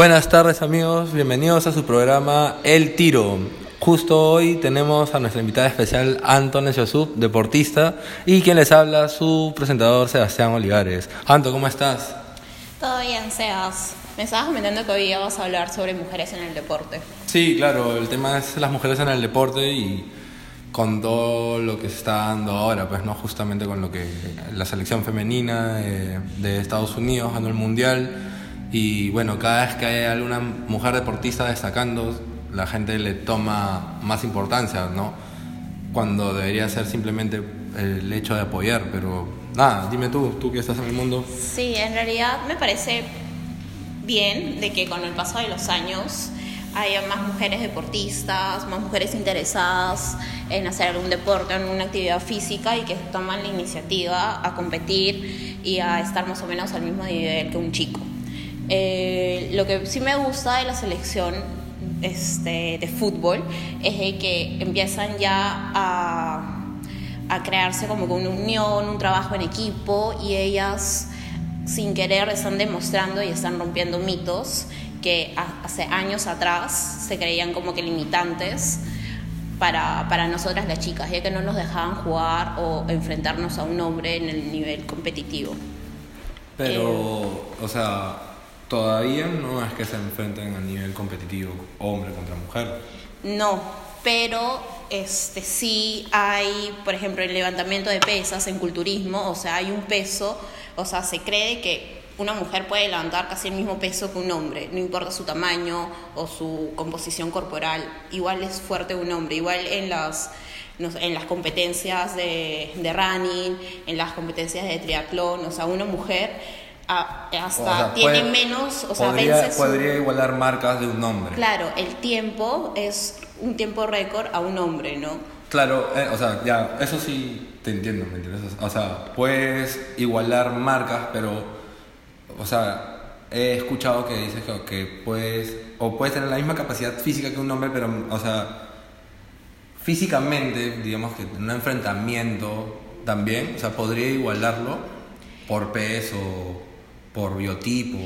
Buenas tardes amigos, bienvenidos a su programa El Tiro. Justo hoy tenemos a nuestra invitada especial Anton Yosub, deportista, y quien les habla, su presentador Sebastián Olivares. Anto, ¿cómo estás? Todo bien, Sebas. Me estabas comentando que hoy ibas a hablar sobre mujeres en el deporte. Sí, claro, el tema es las mujeres en el deporte y con todo lo que se está dando ahora, pues no justamente con lo que la selección femenina de, de Estados Unidos ganó el mundial y bueno, cada vez que hay alguna mujer deportista destacando, la gente le toma más importancia, ¿no? Cuando debería ser simplemente el hecho de apoyar, pero nada, dime tú, tú que estás en el mundo. Sí, en realidad me parece bien de que con el paso de los años haya más mujeres deportistas, más mujeres interesadas en hacer algún deporte, en una actividad física y que toman la iniciativa a competir y a estar más o menos al mismo nivel que un chico. Eh, lo que sí me gusta de la selección este, de fútbol es que empiezan ya a, a crearse como una unión, un trabajo en equipo y ellas sin querer están demostrando y están rompiendo mitos que hace años atrás se creían como que limitantes para, para nosotras las chicas, ya que no nos dejaban jugar o enfrentarnos a un hombre en el nivel competitivo. Pero, o sea, todavía no es que se enfrenten a nivel competitivo hombre contra mujer. No, pero este sí hay, por ejemplo, el levantamiento de pesas en culturismo, o sea, hay un peso, o sea, se cree que una mujer puede levantar casi el mismo peso que un hombre, no importa su tamaño o su composición corporal, igual es fuerte un hombre, igual en las en las competencias de, de running, en las competencias de triatlón, o sea, una mujer hasta tiene menos, o sea, podría, podría igualar marcas de un hombre. Claro, el tiempo es un tiempo récord a un hombre, ¿no? Claro, eh, o sea, ya, eso sí te entiendo, ¿me entiendes? O sea, puedes igualar marcas, pero, o sea, he escuchado que dices que, que puedes, o puedes tener la misma capacidad física que un hombre, pero, o sea, físicamente, digamos que en un enfrentamiento también, o sea, podría igualarlo por peso por biotipo?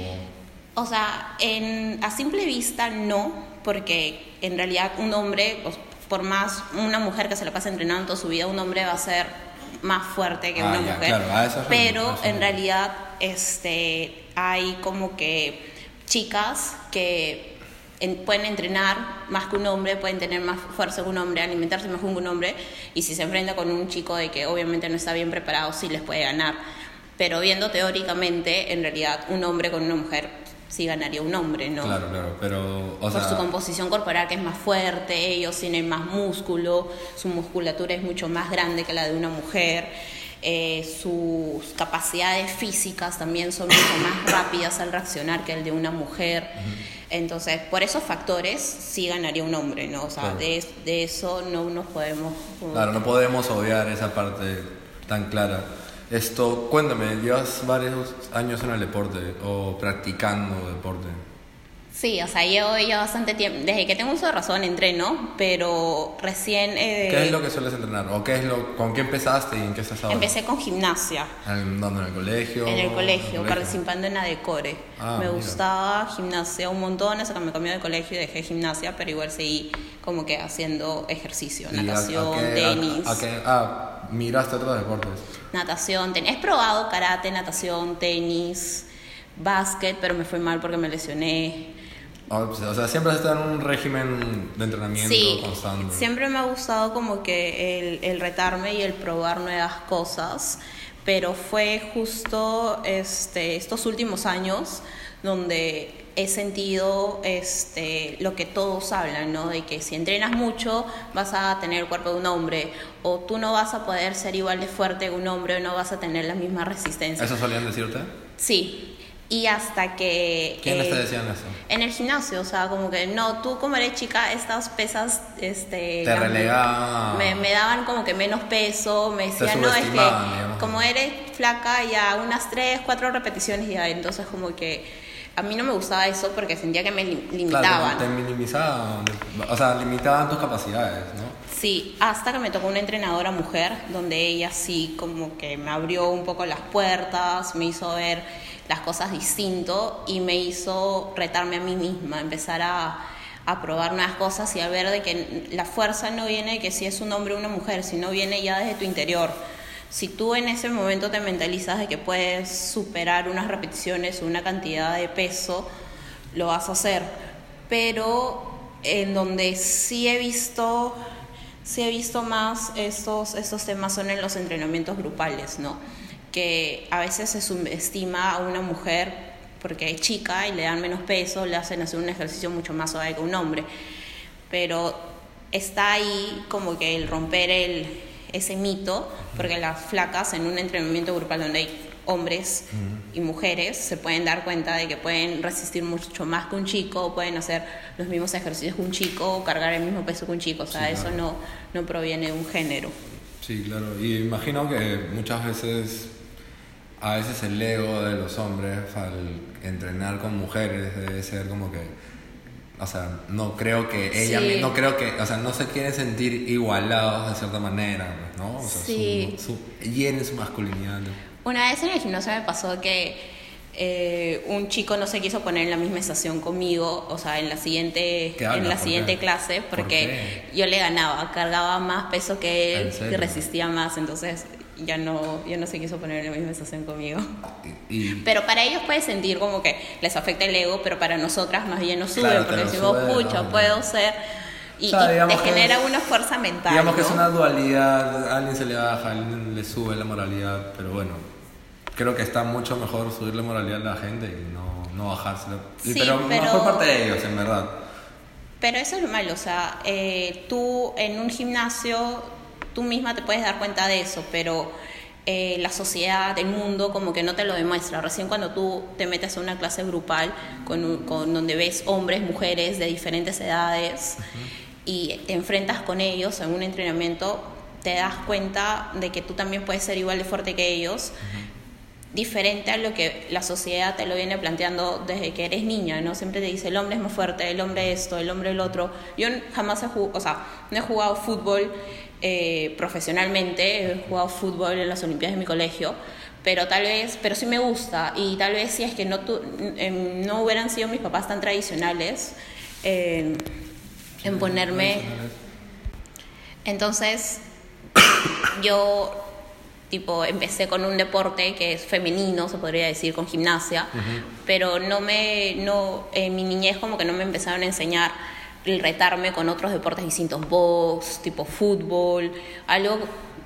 O sea, en, a simple vista no, porque en realidad un hombre, pues, por más una mujer que se la pase entrenando toda su vida, un hombre va a ser más fuerte que ah, una mujer. pero en realidad este, hay como que chicas que pueden entrenar más que un hombre, pueden tener más fuerza que un hombre, alimentarse mejor que un hombre, y si se enfrenta con un chico de que obviamente no está bien preparado, sí les puede ganar pero viendo teóricamente, en realidad un hombre con una mujer sí ganaría un hombre, ¿no? Claro, claro, pero... Por su composición corporal que es más fuerte, ellos tienen más músculo, su musculatura es mucho más grande que la de una mujer, eh, sus capacidades físicas también son mucho más rápidas al reaccionar que el de una mujer. Entonces, por esos factores sí ganaría un hombre, ¿no? O sea, de, de eso no nos podemos... Claro, no podemos obviar esa parte tan clara. Esto, cuéntame, llevas varios años en el deporte o practicando deporte. Sí, o sea, llevo ya bastante tiempo, desde que tengo uso de razón entreno, pero recién... Eh, ¿Qué es lo que sueles entrenar? ¿O qué es lo, con qué empezaste y en qué estás ahora? Empecé con gimnasia. ¿En dónde? ¿En el colegio? En el colegio, participando en Adecore. Ah, me gustaba gimnasia un montón, hasta que me cambié de colegio y dejé gimnasia, pero igual seguí como que haciendo ejercicio, natación, tenis. A, qué, ah, miraste otros deportes. Natación, tenis. He probado karate, natación, tenis, básquet, pero me fue mal porque me lesioné. Ah, pues, o sea, siempre has estado en un régimen de entrenamiento sí, constante. Siempre me ha gustado como que el, el, retarme y el probar nuevas cosas, pero fue justo este, estos últimos años donde he sentido este, lo que todos hablan, ¿no? De que si entrenas mucho vas a tener el cuerpo de un hombre, o tú no vas a poder ser igual de fuerte que un hombre, o no vas a tener la misma resistencia. ¿Eso solían decirte? Sí, y hasta que... ¿Quién eh, te decían eso? En el gimnasio, o sea, como que no, tú como eres chica, estas pesas... Este, te relegaban. Me, me, daban como que menos peso, me decían, no, es que como eres flaca, ya unas tres, cuatro repeticiones ya, entonces como que a mí no me gustaba eso porque sentía que me limitaban. Claro, te minimizaban, o sea, limitaban tus capacidades, ¿no? Sí, hasta que me tocó una entrenadora mujer, donde ella sí como que me abrió un poco las puertas, me hizo ver las cosas distinto y me hizo retarme a mí misma, empezar a, a probar nuevas cosas y a ver de que la fuerza no viene de que si es un hombre o una mujer, sino viene ya desde tu interior. Si tú en ese momento te mentalizas de que puedes superar unas repeticiones o una cantidad de peso, lo vas a hacer. Pero en donde sí he visto, sí he visto más estos, estos temas son en los entrenamientos grupales, ¿no? Que a veces se subestima a una mujer porque es chica y le dan menos peso, le hacen hacer un ejercicio mucho más suave que un hombre. Pero está ahí como que el romper el, ese mito, porque las flacas en un entrenamiento grupal donde hay hombres y mujeres se pueden dar cuenta de que pueden resistir mucho más que un chico, pueden hacer los mismos ejercicios que un chico, o cargar el mismo peso que un chico, o sea, eso no, no proviene de un género. Sí, claro, y imagino que muchas veces, a veces el ego de los hombres al entrenar con mujeres debe ser como que o sea, no creo que ella, Sí. no creo que, o sea, no se quieren sentir igualados de cierta manera, pues, ¿no? O sea, Sí. su, su, llenen su masculinidad. ¿no? Una vez en el gimnasio me pasó que eh, un chico no se quiso poner en la misma estación conmigo, o sea, en la siguiente, en la ¿Por siguiente qué? clase, ¿Por porque yo le ganaba, cargaba más peso que él y resistía más, entonces ya no, ya no se quiso poner en la misma estación conmigo. Y, Pero para ellos puede sentir como que les afecta el ego, pero para nosotras más bien nos sube, Claro, porque decimos, pucha, ¿no? puedo ser. Y, O sea, y te genera es- una fuerza mental. digamos que es ¿no? una dualidad, a alguien se le baja, a alguien le sube la moralidad, pero bueno, creo que está mucho mejor subir la moralidad a la gente y no, no bajársela. Sí, pero, pero- mejor parte de ellos, en verdad. Pero eso es lo malo, o sea, eh, tú en un gimnasio, tú misma te puedes dar cuenta de eso, pero eh, la sociedad, el mundo, como que no te lo demuestra. Recién cuando tú te metes a una clase grupal con, un- con donde ves hombres, mujeres de diferentes edades y te enfrentas con ellos en un entrenamiento, te das cuenta de que tú también puedes ser igual de fuerte que ellos diferente a lo que la sociedad te lo viene planteando desde que eres niña, ¿no? Siempre te dice el hombre es más fuerte, el hombre esto, el hombre el otro. Yo jamás he jugado, o sea, no he jugado fútbol eh, profesionalmente, he jugado fútbol en las Olimpiadas de mi colegio, pero tal vez, pero sí me gusta y tal vez si es que no, tu- em, no hubieran sido mis papás tan tradicionales eh, en ponerme... Entonces, yo tipo empecé con un deporte que es femenino, se podría decir, con gimnasia, pero no me no en mi niñez como que no me empezaron a enseñar retarme con otros deportes distintos, box, tipo fútbol, algo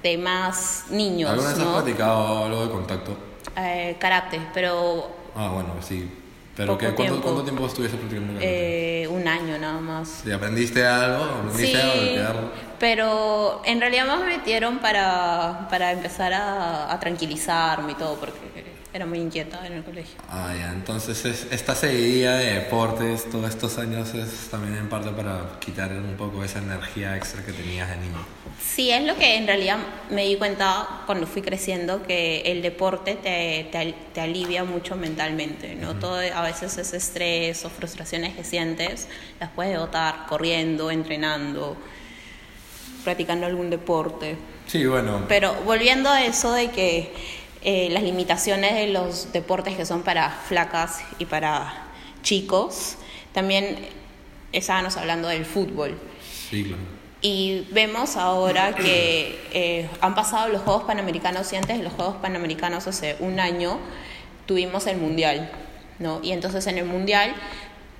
de más niños, ¿Alguna vez has ¿no? practicado algo de contacto? Eh, karate, pero Ah, bueno, sí. Pero Poco ¿qué, cuánto, tiempo. ¿cuánto tiempo estuviste practicando karate? eh, un año nada más. ¿Sí, ¿Aprendiste algo? ¿Aprendiste Sí, golpear? pero en realidad más me metieron para, para empezar a, a tranquilizarme y todo, porque era muy inquieta en el colegio. Ah, ya, entonces es- esta seguidilla de deportes todos estos años es también en parte para quitar un poco esa energía extra que tenías de niño. Sí, es lo que en realidad me di cuenta cuando fui creciendo, que el deporte te, te, te alivia mucho mentalmente, ¿no? Todo, a veces ese estrés o frustraciones que sientes las puedes botar corriendo, entrenando, practicando algún deporte. Sí, bueno, Pero volviendo a eso de que eh, las limitaciones de los deportes que son para flacas y para chicos, también estábamos hablando del fútbol. sí, claro. Y vemos ahora que eh, han pasado los Juegos Panamericanos y antes de los Juegos Panamericanos, hace un año, tuvimos el Mundial, ¿no? Y entonces en el Mundial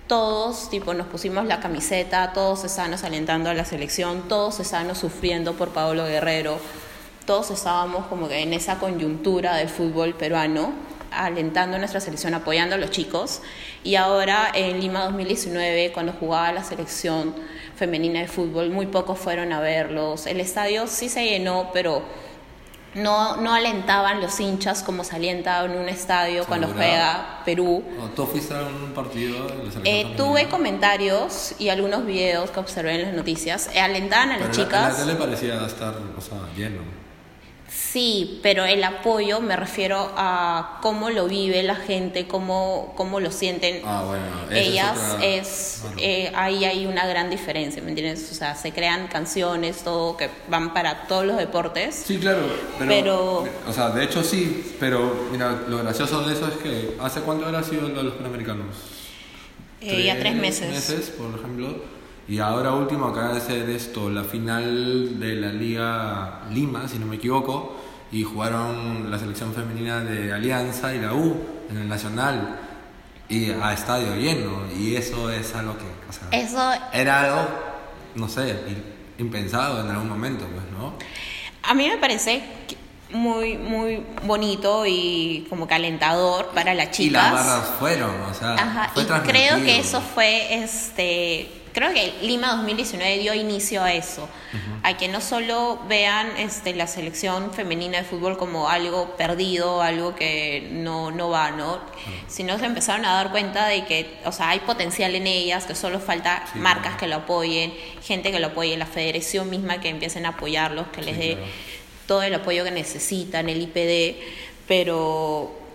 todos, tipo, nos pusimos la camiseta, todos estábamos alentando a la selección, todos estábamos sufriendo por Paolo Guerrero, todos estábamos como que en esa coyuntura del fútbol peruano, alentando nuestra selección, apoyando a los chicos. Y ahora en Lima 2019, cuando jugaba la selección femenina de fútbol, muy pocos fueron a verlos. El estadio sí se llenó, pero no, no alentaban los hinchas como se alienta en un estadio cuando juega Perú. ¿Tú fuiste a un partido de Eh, tuve comentarios y algunos videos que observé en las noticias. alentaban a Pero las la- chicas. La tele parecía estar, o sea, lleno. Sí, pero el apoyo me refiero a cómo lo vive la gente, cómo, cómo lo sienten Ah, bueno, ellas. otra- Es, eh, ahí hay una gran diferencia, ¿me entiendes? O sea, se crean canciones, todo que van para todos los deportes. Sí, claro, pero, Pero- O sea, de hecho sí, pero mira, lo gracioso de eso es que ¿hace cuánto habrá sido lo de los Panamericanos? Eh, ya tres meses. meses, por ejemplo. Y ahora último acaba de ser esto, la final de la Liga Lima, si no me equivoco, y jugaron la selección femenina de Alianza y la U en el Nacional y a estadio lleno y eso es algo que, o sea, Eso era algo, no sé, impensado en algún momento, pues, ¿no? a mí me parece muy, muy bonito y como calentador para las chicas. Y las barras fueron, o sea, Ajá, fue y creo que eso fue, este, creo que Lima 2019 dio inicio a eso, a que no solo vean este, la selección femenina de fútbol como algo perdido, algo que no, no va, ¿no? Sino se empezaron a dar cuenta de que, o sea, hay potencial en ellas, que solo falta Sí, marcas claro. que lo apoyen, gente que lo apoye, la federación misma que empiecen a apoyarlos, que les dé claro. todo el apoyo que necesitan, el IPD, pero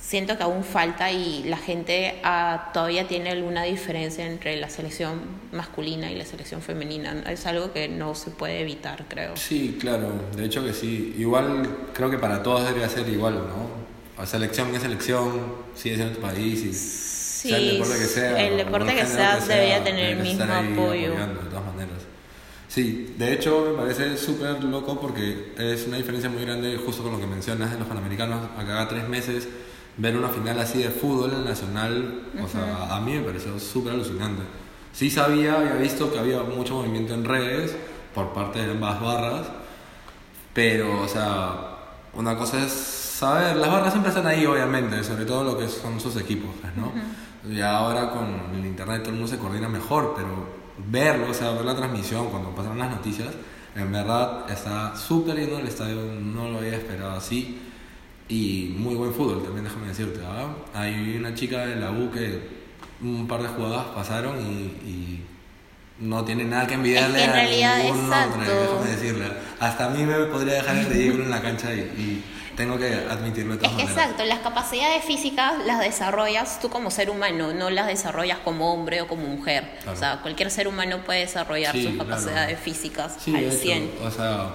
siento que aún falta y la gente ah, todavía tiene alguna diferencia entre la selección masculina y la selección femenina. Es algo que no se puede evitar, creo. Sí, claro, de hecho que sí. Igual creo que para todos debería ser igual, ¿no? O selección es selección, sigue siendo tu país y sea el Sí, deporte que sea. el deporte que género sea debería tener el que mismo apoyo. de todas maneras. Sí, de hecho me parece súper loco porque es una diferencia muy grande justo con lo que mencionas de los panamericanos. A cada tres meses ver una final así de fútbol en el nacional, o sea, a mí me pareció súper alucinante. Sí sabía, había visto que había mucho movimiento en redes por parte de ambas barras, pero, o sea, una cosa es saber, las barras siempre están ahí, obviamente, sobre todo lo que son sus equipos, pues, ¿no? Y ahora con el internet todo el mundo se coordina mejor, pero verlo, o sea, ver la transmisión cuando pasaron las noticias, en verdad está súper lindo el estadio, no lo había esperado así. Y muy buen fútbol también, déjame decirte. ¿ah? Hay una chica de la U que un par de jugadas pasaron y, y no tiene nada que envidiarle Es que a ningún exacto. hombre, déjame decirle. Hasta a mí me podría dejar el ridículo en la cancha y, y tengo que admitirlo de Es todas que maneras. exacto, las capacidades físicas las desarrollas tú como ser humano, no las desarrollas como hombre o como mujer. Claro. O sea, cualquier ser humano puede desarrollar Sí, sus claro. capacidades físicas Sí, al de hecho, 100. o sea,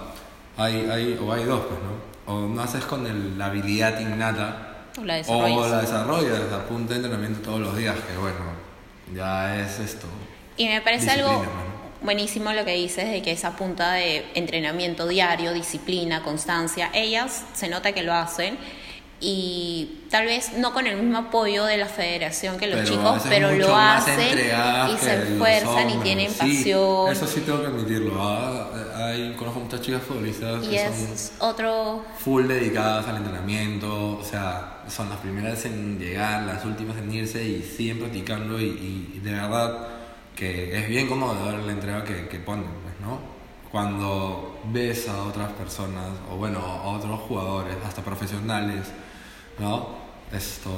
hay, hay, o hay dos, pues, ¿no? O naces con el- la habilidad innata O la o desarrollas. la desarrollas a punto de entrenamiento todos los días, que bueno, ya es esto. Y me parece algo ¿no? buenísimo lo que dices de que esa punta de entrenamiento diario, disciplina, constancia, ellas se nota que lo hacen y tal vez no con el mismo apoyo de la federación que los Pero chicos, pero lo hacen y se esfuerzan y tienen Sí, pasión. eso sí tengo que admitirlo. ¿ah? Hay, conozco muchas chicas futbolistas y que es son otro full dedicadas al entrenamiento, o sea, son las primeras en llegar, las últimas en irse y siguen practicando y, y de verdad que es bien ver la entrega que, que ponen, pues, ¿no? Cuando ves a otras personas, o bueno, a otros jugadores, hasta profesionales, ¿no? Esto,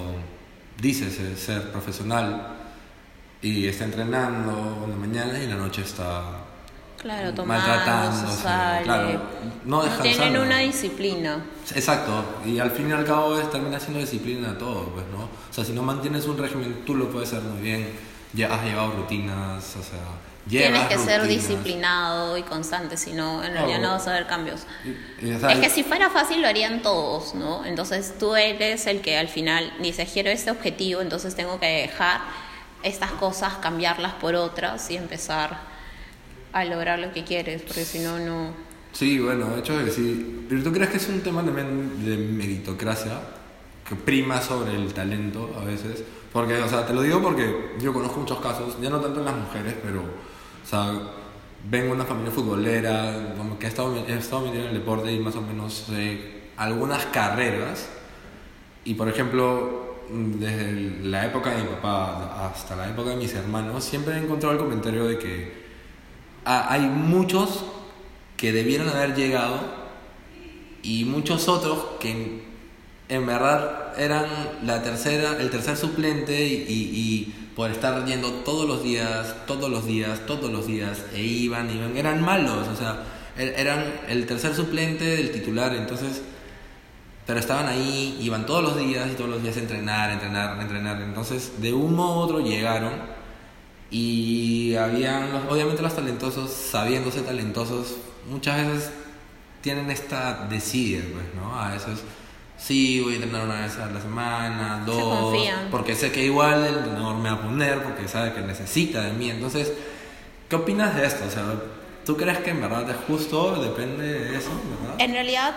dices eh, ser profesional y está entrenando en la mañana y en la noche está Claro, tomando, maltratándose, sale. claro, no dejan tienen una disciplina. Exacto, y al fin y al cabo es, termina siendo disciplina todo, pues, ¿no? O sea, si no mantienes un régimen, tú lo puedes hacer muy bien, ya has llevado rutinas, o sea, Tienes que ser disciplinado y constante, si no, en realidad no vas a ver cambios. Y- y, o sea, Es que si fuera fácil lo harían todos, ¿no? Entonces tú eres el que al final dice, quiero este objetivo, entonces tengo que dejar estas cosas, cambiarlas por otras y empezar a lograr lo que quieres, porque si no, no... Sí, bueno, de hecho que sí. Pero tú crees que es un tema también de meritocracia que prima sobre el talento a veces. Porque, o sea, te lo digo porque yo conozco muchos casos, ya no tanto en las mujeres, pero, o sea, vengo de una familia futbolera, que he estado, he estado metido en el deporte y más o menos algunas carreras. Y por ejemplo, desde la época de mi papá hasta la época de mis hermanos, siempre he encontrado el comentario de que hay muchos que debieron haber llegado y muchos otros que en, verdad eran la tercera, el tercer suplente y, y- por estar yendo todos los días, todos los días, todos los días, e iban, iban, eran malos, o sea, er- eran el tercer suplente del titular, entonces, pero estaban ahí, iban todos los días y todos los días a entrenar, entrenar, entrenar, entonces de un modo u otro llegaron y habían, obviamente los talentosos, sabiéndose talentosos, muchas veces tienen esta desidia, pues, ¿no? A veces, sí, voy a entrenar una vez a la semana, Se dos, confían. porque sé que igual el entrenador me va a poner, porque sabe que necesita de mí. Entonces, ¿qué opinas de esto? O sea, ¿tú crees que en verdad es justo? Depende de eso, ¿verdad? En realidad,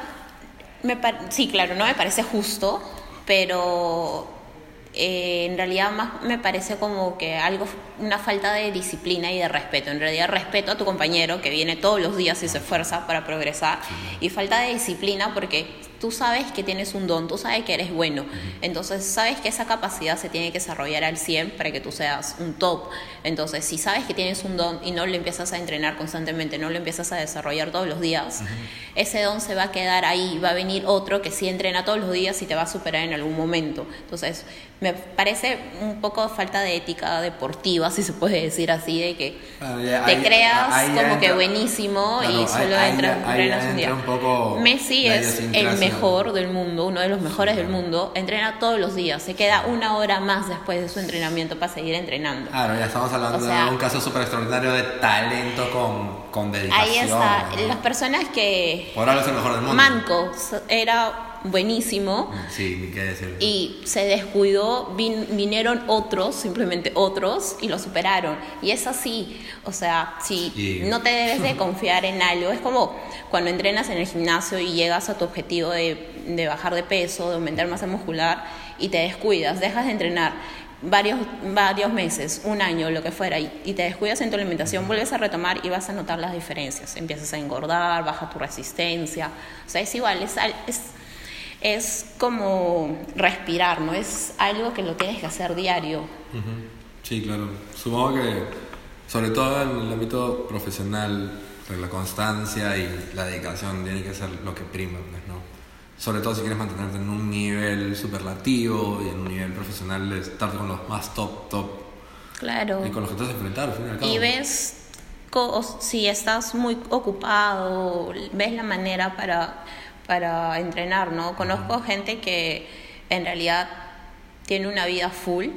me par- sí, claro, no me parece justo, pero eh, en realidad más me parece como que algo, una falta de disciplina y de respeto. En realidad respeto a tu compañero que viene todos los días y se esfuerza para progresar y falta de disciplina porque tú sabes que tienes un don, tú sabes que eres bueno, entonces sabes que esa capacidad se tiene que desarrollar al 100 para que tú seas un top. Entonces, si sabes que tienes un don y no lo empiezas a entrenar constantemente, no lo empiezas a desarrollar todos los días, ese don se va a quedar ahí, va a venir otro que sí entrena todos los días y te va a superar en algún momento. Entonces, me parece un poco falta de ética deportiva, si se puede decir así, de que Ah, ya, te ahí- creas ahí como que entra- buenísimo Claro, y solo ahí entras, entrenas un día. un poco Messi es el idiosincrasia. Mejor del mundo, uno de los mejores del mundo, entrena todos los días, se queda una hora más después de su entrenamiento para seguir entrenando. Claro, ya estamos hablando O sea- de un caso súper extraordinario de talento con, con dedicación. Ahí está, ¿no? las personas que... Por ahora es el mejor del mundo. Manco era buenísimo Sí, ni qué decir. y se descuidó, vin- vinieron otros, simplemente otros, y lo superaron. Y es así, o sea, si Sí. no te debes de confiar en algo, es como cuando entrenas en el gimnasio y llegas a tu objetivo de, de bajar de peso, de aumentar masa muscular, y te descuidas, dejas de entrenar varios, varios meses, un año, lo que fuera, y, y te descuidas en tu alimentación, vuelves a retomar y vas a notar las diferencias. Empiezas a engordar, baja tu resistencia, o sea, es igual, es, al- es es como respirar, ¿no? Es algo que lo tienes que hacer diario. Ujú. Sí, claro. Supongo que, sobre todo en el ámbito profesional, pues, la constancia y la dedicación tiene que ser lo que prima, pues, ¿no? Sobre todo si quieres mantenerte en un nivel superlativo y en un nivel profesional de estar con los más top, top Claro. y con los que te vas a enfrentar, al fin y al cabo. Y ves si estás muy ocupado, ves la manera para, para entrenar, ¿no? Conozco gente que en realidad tiene una vida full,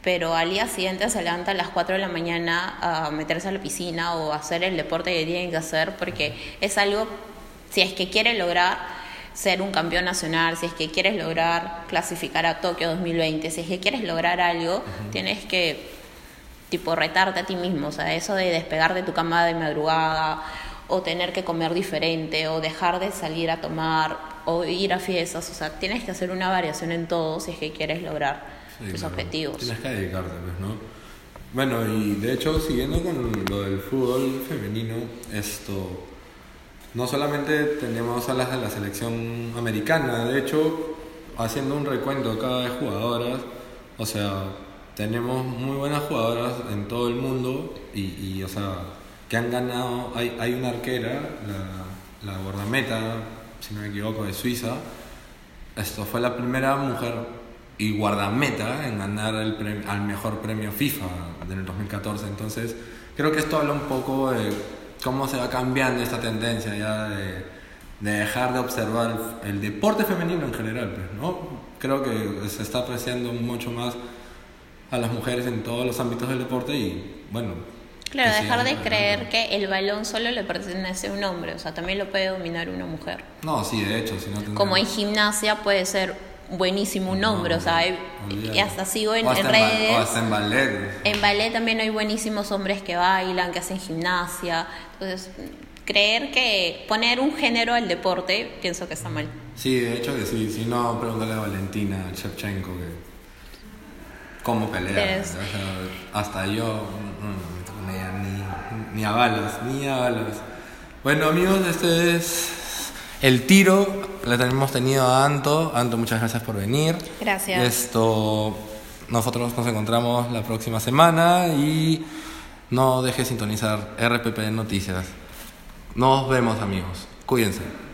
pero al día siguiente se levanta a las 4 de la mañana a meterse a la piscina o a hacer el deporte que tienen que hacer, porque es algo, si es que quiere lograr ser un campeón nacional, si es que quieres lograr clasificar a Tokio 2020, si es que quieres lograr algo, tienes que tipo retarte a ti mismo, o sea, eso de despegar de tu cama de madrugada o tener que comer diferente o dejar de salir a tomar o ir a fiestas, o sea, tienes que hacer una variación en todo si es que quieres lograr Sí, tus claro. objetivos. Tienes que dedicarte, pues, ¿no? Bueno, y de hecho, siguiendo con lo del fútbol femenino, esto. No solamente tenemos a las de la selección americana, de hecho, haciendo un recuento acá de jugadoras, o sea, tenemos muy buenas jugadoras en todo el mundo y, y, o sea, que han ganado. Hay, hay una arquera, la, la guardameta, si no me equivoco, de Suiza, esto fue la primera mujer y guardameta en ganar el prem- al mejor premio FIFA del 2014. Entonces, creo que esto habla un poco de cómo se va cambiando esta tendencia ya de, de dejar de observar el, el deporte femenino en general, pues, ¿no? Creo que se está apreciando mucho más a las mujeres en todos los ámbitos del deporte y, bueno. Claro, dejar de creer que el balón solo le pertenece a un hombre, o sea, también lo puede dominar una mujer. No, sí, de hecho, si no Como en gimnasia puede ser buenísimo un No, hombre, o sea, hay- y hasta sigo en, O hasta en redes. o hasta en ballet. En ballet también hay buenísimos hombres que bailan, que hacen gimnasia. Entonces, creer que poner un género al deporte, pienso que está mal. Sí, de hecho que sí. Si no, pregúntale a Valentina Shevchenko que cómo pelea. Es- O sea, hasta yo no, ni, ni a balas, ni a balas. Bueno amigos, este es el tiro. Le tenemos tenido a Anto. Anto, muchas gracias por venir. Gracias. Esto, nosotros nos encontramos la próxima semana y no deje sintonizar RPP Noticias. Nos vemos amigos. Cuídense.